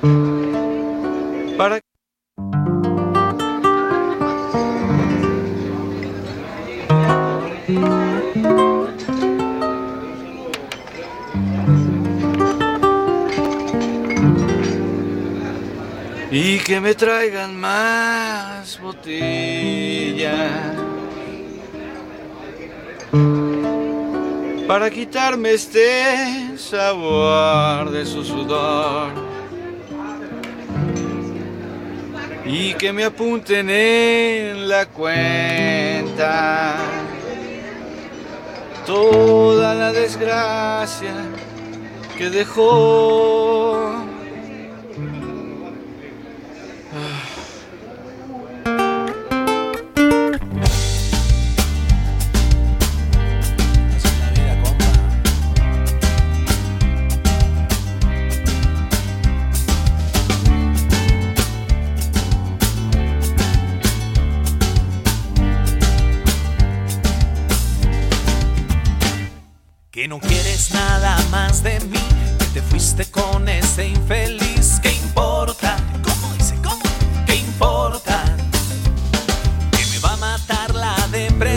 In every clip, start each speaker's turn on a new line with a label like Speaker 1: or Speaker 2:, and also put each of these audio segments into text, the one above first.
Speaker 1: Para y que me traigan más botellas. Para quitarme este sabor de su sudor y que me apunten en la cuenta. Toda la desgracia que dejó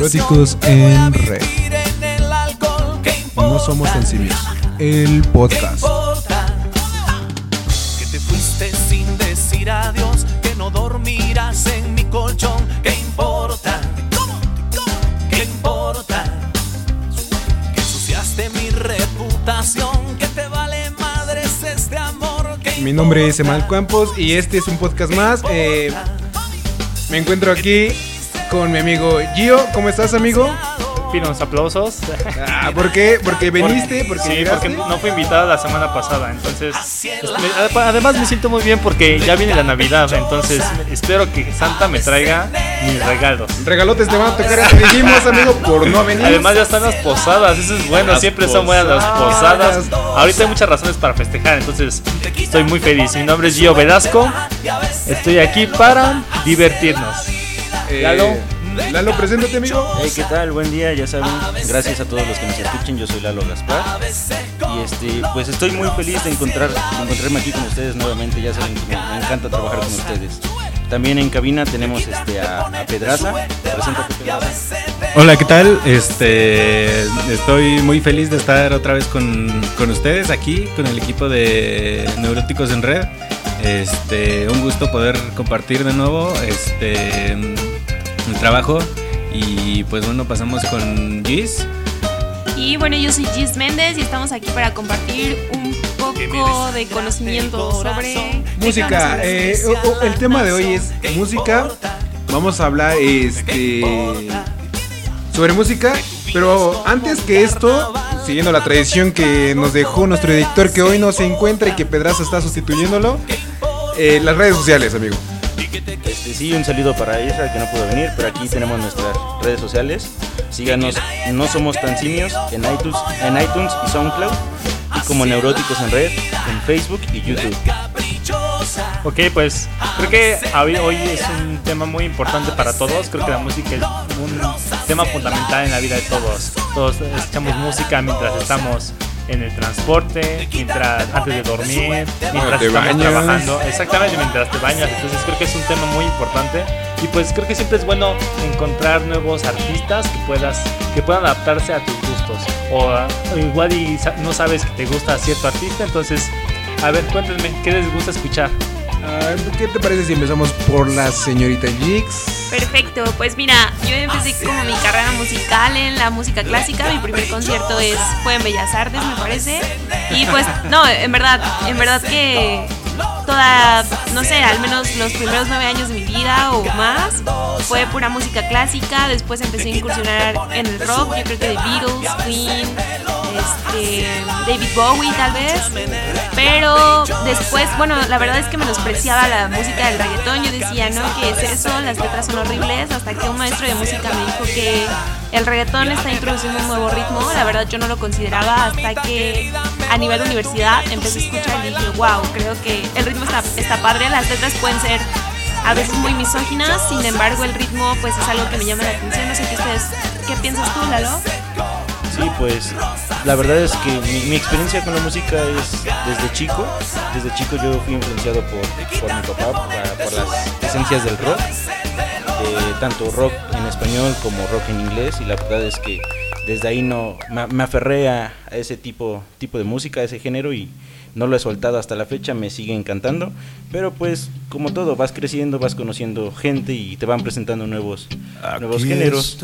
Speaker 2: Eróticos en red. No somos simios. El
Speaker 3: ¿Qué
Speaker 2: podcast.
Speaker 3: Que te fuiste sin decir adiós, que no dormirás en mi colchón. ¿Qué importa? ¿Qué importa? Que ensuciaste mi reputación, que te vale madres este amor. ¿Qué
Speaker 2: Mi nombre es? Emal Campos y este es un podcast más. Eh, me encuentro aquí con mi amigo Gio. ¿Cómo estás, amigo?
Speaker 4: Pido unos aplausos.
Speaker 2: Ah, ¿Por qué? Porque viniste, porque
Speaker 4: sí,
Speaker 2: llegaste.
Speaker 4: porque no fui invitada la semana pasada, entonces me- además me siento muy bien porque ya viene la Navidad, entonces espero que Santa me traiga mis regalos.
Speaker 2: Regalotes te van a tocar, te dijimos, amigo, por no venir.
Speaker 4: Además ya están las posadas, eso es bueno,
Speaker 2: Las
Speaker 4: siempre son buenas las posadas.
Speaker 2: posadas.
Speaker 4: Ahorita hay muchas razones para festejar, entonces estoy muy feliz. Mi nombre es Gio Velasco, estoy aquí para divertirnos.
Speaker 2: Eh,
Speaker 4: Lalo.
Speaker 2: Lalo, preséntate, amigo.
Speaker 5: Hey, ¿qué tal? Buen día, ya saben, gracias a todos los que nos escuchen, yo soy Lalo Gaspar y este, pues estoy muy feliz de encontrar, de encontrarme aquí con ustedes nuevamente, ya saben que me, me encanta trabajar con ustedes. También en cabina tenemos este, a, a Pedraza, preséntate Pedraza.
Speaker 6: Hola, ¿qué tal? Este, estoy muy feliz de estar otra vez con, con ustedes aquí, con el equipo de Neuróticos en Red. Este, un gusto poder compartir de nuevo este, el trabajo. Y pues bueno, pasamos con Gis.
Speaker 7: Y bueno, yo soy Gis Méndez y estamos aquí para compartir un poco de conocimiento sobre ¿de qué vamos a
Speaker 2: Música. eh, el tema de hoy es música. Vamos a hablar este sobre música, pero antes que esto, siguiendo la tradición que nos dejó nuestro editor que hoy no se encuentra y que Pedraza está sustituyéndolo, eh, las redes sociales, amigo.
Speaker 5: Este, sí, un saludo para ella que no pudo venir, pero aquí tenemos nuestras redes sociales. Síganos, no somos tan simios en iTunes, en iTunes y SoundCloud, y como Neuróticos en Red, en Facebook y YouTube.
Speaker 4: Ok, pues creo que hoy es un tema muy importante para todos. Creo que la música es un tema fundamental en la vida de todos. Todos escuchamos música mientras estamos en el transporte, mientras antes de dormir, mientras
Speaker 2: te
Speaker 4: estamos
Speaker 2: bañas.
Speaker 4: trabajando, exactamente mientras te bañas. Entonces creo que es un tema muy importante y pues creo que siempre es bueno encontrar nuevos artistas que puedas que puedan adaptarse a tus gustos o, o igual y no sabes que te gusta cierto artista, entonces a ver cuéntenme qué les gusta escuchar.
Speaker 2: Ah, ¿Qué te parece si empezamos por la señorita Jix?
Speaker 7: Perfecto, pues mira, yo empecé como mi carrera musical en la música clásica. Mi primer concierto es, fue en Bellas Artes, me parece. Y pues, no, en verdad, en verdad que toda, no sé, al menos los primeros nueve años de mi vida o más, fue pura música clásica. Después empecé a incursionar en el rock, yo creo que de Beatles, Queen, este, David Bowie tal vez. Pero después, bueno, la verdad es que menospreciaba la música del reggaetón. Yo decía, no, que es eso, las letras son horribles. Hasta que un maestro de música me dijo que el reggaetón está introduciendo un nuevo ritmo. La verdad, yo no lo consideraba hasta que a nivel universidad empecé a escuchar y dije, wow, creo que el ritmo está, está padre. Las letras pueden ser a veces muy misóginas, sin embargo, el ritmo, pues es algo que me llama la atención. No sé qué ¿qué piensas tú, Lalo?
Speaker 5: Sí, Sí, pues la verdad es que mi, experiencia con la música es desde chico. Desde chico yo fui influenciado por, por mi papá, por, las esencias del rock. eh, tanto rock en español como rock en inglés. Y la verdad es que desde ahí no me, me aferré a, a ese tipo, tipo de música, a ese género y no lo he soltado hasta la fecha, me sigue encantando. Pero pues como todo, vas creciendo, vas conociendo gente y te van presentando nuevos, nuevos géneros.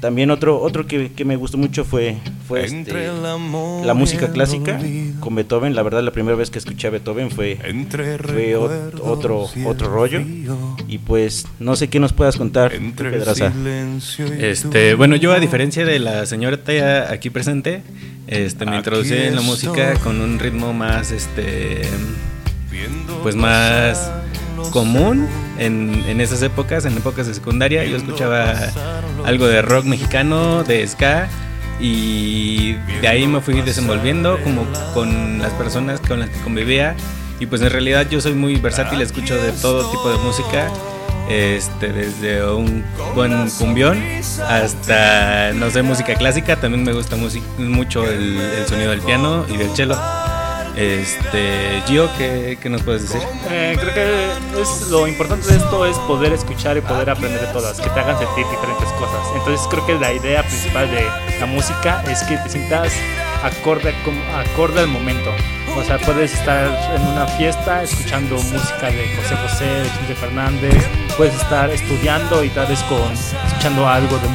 Speaker 5: También otro, otro que, que me gustó mucho fue, fue este, la música clásica con Beethoven. La verdad, la primera vez que escuché a Beethoven fue, fue ot- otro, otro rollo. Y pues, no sé qué nos puedas contar, Pedraza.
Speaker 6: Este, bueno, yo a diferencia de la señora Taya aquí presente, este, me introducí en la música con un ritmo más, este, pues más común en, en esas épocas, en épocas de secundaria. Yo escuchaba algo de rock mexicano, de ska, y de ahí me fui desenvolviendo como con las personas con las que convivía. Y pues en realidad yo soy muy versátil, escucho de todo tipo de música. Este, desde un buen cumbión hasta, no sé, música clásica. También me gusta mucho el, el sonido del piano y del cello. Este, Gio, ¿qué, qué nos puedes decir?
Speaker 4: Eh, creo que es, lo importante de esto es poder escuchar y poder aprender de todas, que te hagan sentir diferentes cosas. Entonces creo que la idea principal de la música es que te sientas acorde, acorde al momento. O sea, puedes estar en una fiesta escuchando música de José José, de Chente Fernández, puedes estar estudiando y tal vez con, escuchando algo de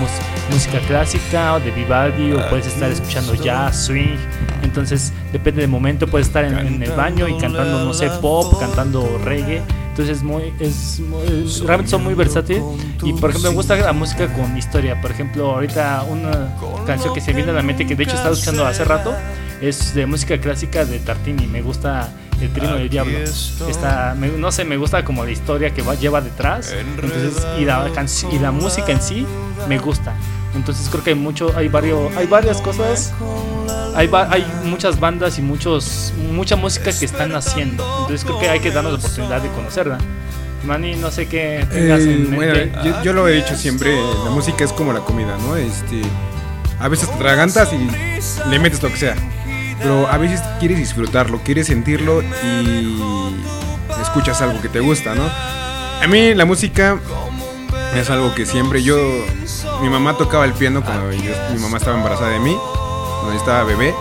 Speaker 4: música clásica o de Vivaldi, o puedes estar escuchando jazz, swing. Entonces, depende del momento, puedes estar en, en el baño y cantando, no sé, pop, cantando reggae. Entonces, es muy, es, muy- realmente son muy versátiles. Y, por ejemplo, me gusta la música con historia. Por ejemplo, ahorita una canción que se viene a la mente, que de hecho estaba escuchando hace rato, es de música clásica de Tartini. Me gusta El Trino del Diablo. Está, me- no sé, me gusta como la historia que va, lleva detrás. Entonces, y la, y la música en sí me gusta. Entonces creo que hay mucho, hay varios, hay varias cosas, hay, va- hay muchas bandas y muchos, mucha música que están haciendo. Entonces creo que hay que darnos la oportunidad de conocerla. Manny, no sé qué tengas
Speaker 2: Eh,
Speaker 4: en
Speaker 2: bueno,
Speaker 4: mente.
Speaker 2: yo, yo lo he dicho siempre, la música es como la comida, ¿no? Este, a veces te atragantas y le metes lo que sea, pero a veces quieres disfrutarlo, quieres sentirlo y escuchas algo que te gusta, ¿no? A mí la música es algo que siempre yo, mi mamá tocaba el piano cuando yo- mi mamá estaba embarazada de mí, cuando yo estaba bebé.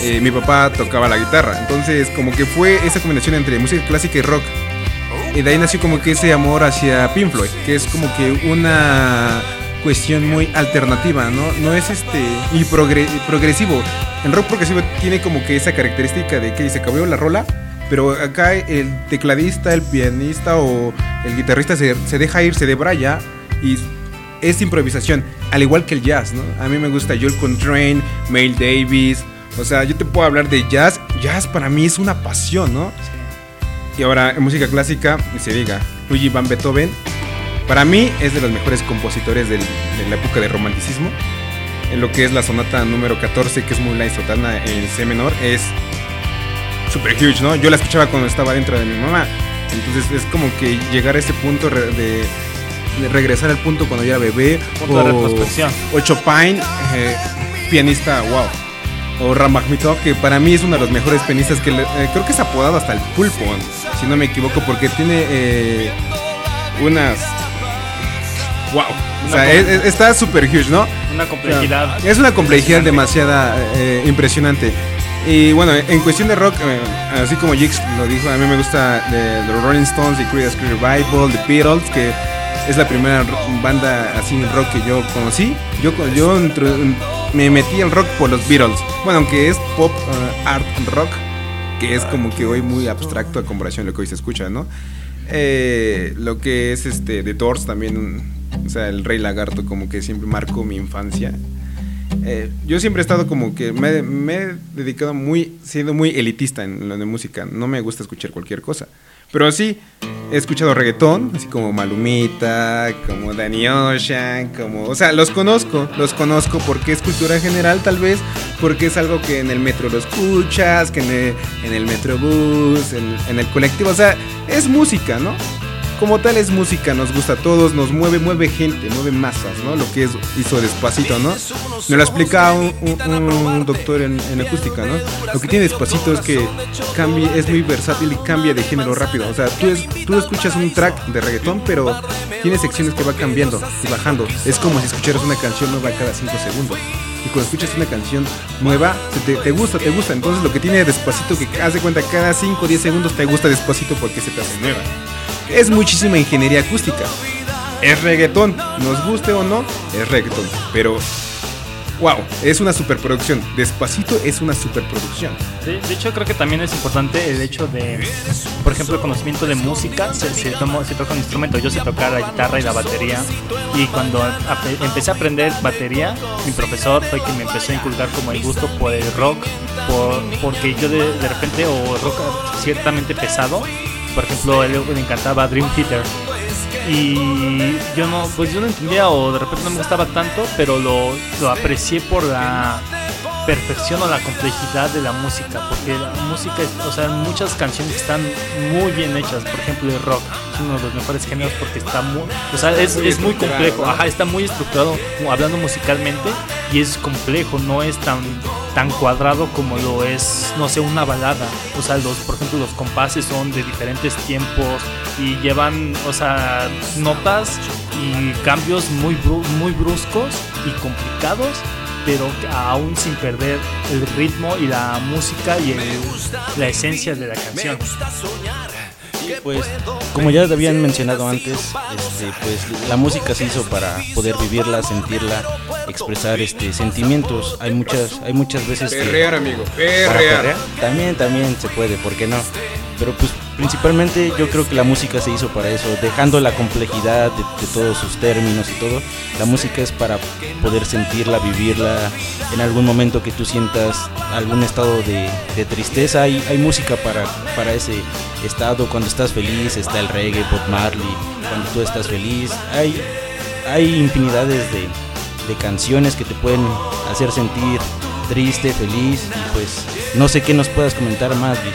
Speaker 2: eh, mi papá tocaba la guitarra, entonces como que fue esa combinación entre música clásica y rock. Y de ahí nació como que ese amor hacia Pink Floyd, que es como que una cuestión muy alternativa, ¿no? No es este y progre- progresivo. El rock progresivo tiene como que esa característica de que se acabó la rola, pero acá el tecladista, el pianista o el guitarrista se, se deja ir, se debraya y es improvisación, al igual que el jazz, ¿no? A mí me gusta Joel Coltrane, Miles Davis, o sea, yo te puedo hablar de jazz, jazz para mí es una pasión, ¿no? Y ahora, en música clásica, se diga, Luigi Van Beethoven, para mí es de los mejores compositores del- de la época del romanticismo. En lo que es la sonata número 14, que es Moonlight Sotana en C menor, es super huge, ¿no? Yo la escuchaba cuando estaba dentro de mi mamá. Entonces es como que llegar a ese punto de, de regresar al punto cuando yo era bebé.
Speaker 4: Punto de retrospección.
Speaker 2: O Chopin, eh, pianista, wow. O Ramakhmitov, que para mí es uno de los mejores pianistas que le- eh, creo que es apodado hasta el pulpo, si no me equivoco, porque tiene eh, unas... Wow. O sea,
Speaker 4: Una
Speaker 2: es- es- está super huge, ¿no?
Speaker 4: Una complejidad.
Speaker 2: Es una complejidad demasiada eh, impresionante. Y bueno, en cuestión de rock, eh, así como Jix lo dijo, a mí me gusta de, Rolling Stones, The Creedence Revival, The Beatles, que es la primera banda así en rock que yo conocí. Yo, yo me metí al rock por los Beatles. Bueno, aunque es pop, eh, art rock, que es como que hoy muy abstracto a comparación de lo que hoy se escucha, ¿no? Eh, lo que es este The Doors también, o sea, el Rey Lagarto como que siempre marcó mi infancia. Eh, yo siempre he estado como que me, me he dedicado muy, siendo muy elitista en lo de música. No me gusta escuchar cualquier cosa. Pero sí, he escuchado reggaetón, así como Malumita, como Danny Ocean, como... O sea, los conozco, los conozco porque es cultura general tal vez, porque es algo que en el metro lo escuchas, que en el, en el metrobús, en, en el colectivo, o sea, es música, ¿no? Como tal es música, nos gusta a todos, nos mueve, mueve gente, mueve masas, ¿no? Lo que es, hizo despacito, ¿no? Me lo explica un, doctor en, acústica, ¿no? Lo que tiene despacito es que cambia, es muy versátil y cambia de género rápido. O sea, tú, es- tú escuchas un track de reggaetón, pero tiene secciones que va cambiando y bajando. Es como si escucharas una canción nueva cada 5 segundos. Y cuando escuchas una canción nueva, te, te gusta, te gusta. Entonces lo que tiene despacito, que haz de cuenta cada 5 o 10 segundos te gusta despacito porque se te hace nueva. Es muchísima ingeniería acústica. Es reggaetón, nos guste o no, es reggaetón. Pero, wow, es una superproducción. Despacito es una superproducción.
Speaker 4: De, de hecho, creo que también es importante el hecho de, por ejemplo, el conocimiento de música. Se, se toca un instrumento. Yo sé tocar la guitarra y la batería. Y cuando empecé a aprender batería, mi profesor fue quien me empezó a inculcar como el gusto por el rock. Por, porque yo de, de repente, o rock ciertamente pesado. Por ejemplo, él le encantaba Dream Theater. Y yo no, pues yo no entendía o de repente no me gustaba tanto, pero lo, lo aprecié por la perfección o la complejidad de la música, porque la música, es- o sea, muchas canciones están muy bien hechas, por ejemplo el rock es uno de los mejores géneros porque está muy, o sea, es, es muy complejo, ajá, está muy estructurado hablando musicalmente y es complejo, no es tan tan cuadrado como lo es, no sé, una balada, o sea, los, por ejemplo, los compases son de diferentes tiempos y llevan, o sea, notas y cambios muy, bru- muy bruscos y complicados pero aún sin perder el ritmo y la música y el- la esencia de la canción.
Speaker 5: Pues, como ya habían mencionado antes, este, pues la música se hizo para poder vivirla, sentirla, expresar este sentimientos. Hay muchas, hay muchas veces que
Speaker 2: Perrear, amigo,
Speaker 5: para
Speaker 2: perrear.
Speaker 5: perrear, también, también se puede, ¿por qué no? Pero pues principalmente yo creo que la música se hizo para eso, dejando la complejidad de, de todos sus términos y todo. La música es para poder sentirla, vivirla. En algún momento que tú sientas algún estado de, de tristeza, hay, hay música para, para ese estado. Cuando estás feliz está el reggae, Bob Marley. Cuando tú estás feliz, hay, hay infinidades de, de canciones que te pueden hacer sentir triste, feliz y pues no sé qué nos puedas comentar más, Liz.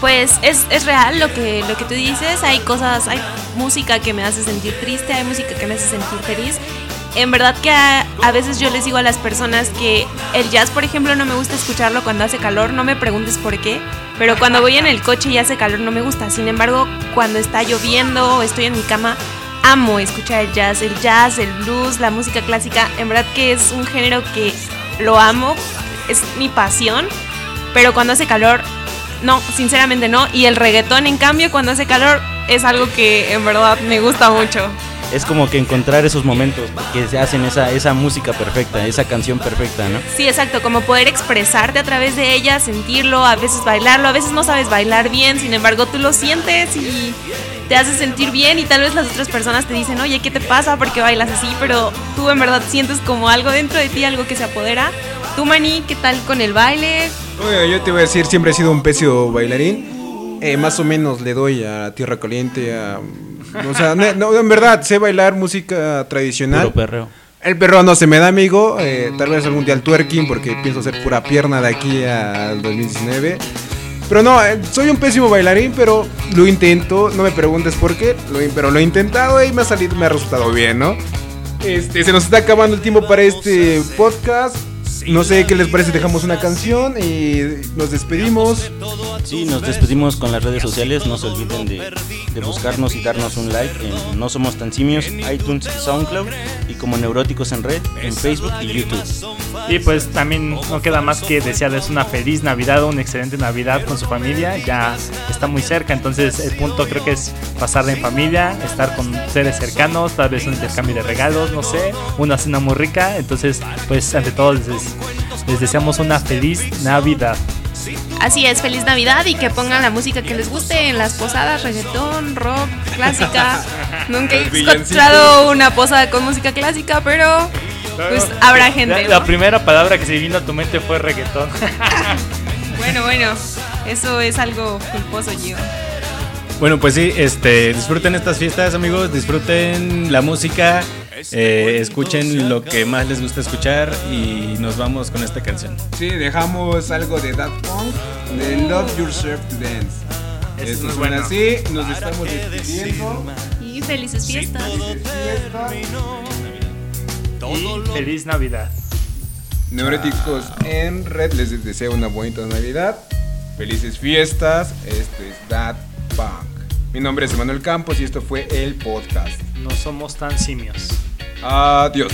Speaker 7: Pues es, es real lo que, lo que tú dices, hay cosas, hay música que me hace sentir triste, hay música que me hace sentir feliz. En verdad que a, a veces yo les digo a las personas que el jazz, por ejemplo, no me gusta escucharlo cuando hace calor, no me preguntes por qué, pero cuando voy en el coche y hace calor no me gusta. Sin embargo, cuando está lloviendo o estoy en mi cama, amo escuchar el jazz, el jazz, el blues, la música clásica. En verdad que es un género que lo amo, es mi pasión, pero cuando hace calor no, sinceramente no. Y el reggaetón, en cambio, cuando hace calor, es algo que en verdad me gusta mucho.
Speaker 5: Es como que encontrar esos momentos que se hacen esa, esa música perfecta, esa canción perfecta, ¿no?
Speaker 7: Sí, exacto, como poder expresarte a través de ella, sentirlo, a veces bailarlo, a veces no sabes bailar bien, sin embargo tú lo sientes y te hace sentir bien y tal vez las otras personas te dicen, oye, ¿qué te pasa? ¿Por qué bailas así? Pero tú en verdad sientes como algo dentro de ti, algo que se apodera. Tú, Mani, ¿qué tal con el baile?
Speaker 2: Oye, yo te voy a decir, siempre he sido un pésimo bailarín. Eh, más o menos le doy a Tierra Caliente, a... O sea, no, en verdad, sé bailar música tradicional.
Speaker 5: Puro perreo.
Speaker 2: El perro no se me da, amigo. eh, tal vez algún día el twerking, porque pienso hacer pura pierna de aquí al 2019. Pero no, eh, soy un pésimo bailarín, pero lo intento. No me preguntes por qué, lo pero lo he intentado y me ha salido, me ha resultado bien, ¿no? Este, se nos está acabando el tiempo para este podcast. No sé qué les parece, dejamos una canción y nos despedimos.
Speaker 5: Sí, nos despedimos con las redes sociales. No se olviden de, de buscarnos y darnos un like en No Somos Tan Simios, iTunes SoundCloud. Y como Neuróticos en Red en Facebook y YouTube.
Speaker 4: Y pues también no queda más que desearles una feliz Navidad, una excelente Navidad con su familia. Ya está muy cerca, entonces el punto creo que es pasarla en familia, estar con seres cercanos, tal vez un intercambio de regalos, no sé, una cena muy rica. Entonces, pues ante todo les, les deseamos una feliz Navidad.
Speaker 7: Así es, feliz Navidad y que pongan la música que les guste en las posadas, reggaetón, rock, clásica. Nunca he encontrado una posada con música clásica, pero pues habrá gente.
Speaker 4: La, la
Speaker 7: ¿no?
Speaker 4: primera palabra que se vino a tu mente fue reggaetón.
Speaker 7: Bueno, bueno, eso es algo culposo, Gio.
Speaker 6: Bueno, pues sí, este, disfruten estas fiestas, amigos, disfruten la música, eh, escuchen lo que más les gusta escuchar y nos vamos con esta canción.
Speaker 2: Sí, dejamos algo de That Punk, de Love Yourself to Dance.
Speaker 4: Eso es muy bueno.
Speaker 2: así, nos estamos despidiendo.
Speaker 7: Y felices fiestas.
Speaker 2: Felices fiestas.
Speaker 4: Y feliz Navidad.
Speaker 2: Neuróticos en red les deseo una bonita Navidad. Felices fiestas. Este es That Punk. Mi nombre es Emanuel Campos y esto fue el podcast.
Speaker 4: No somos tan simios.
Speaker 2: Adiós.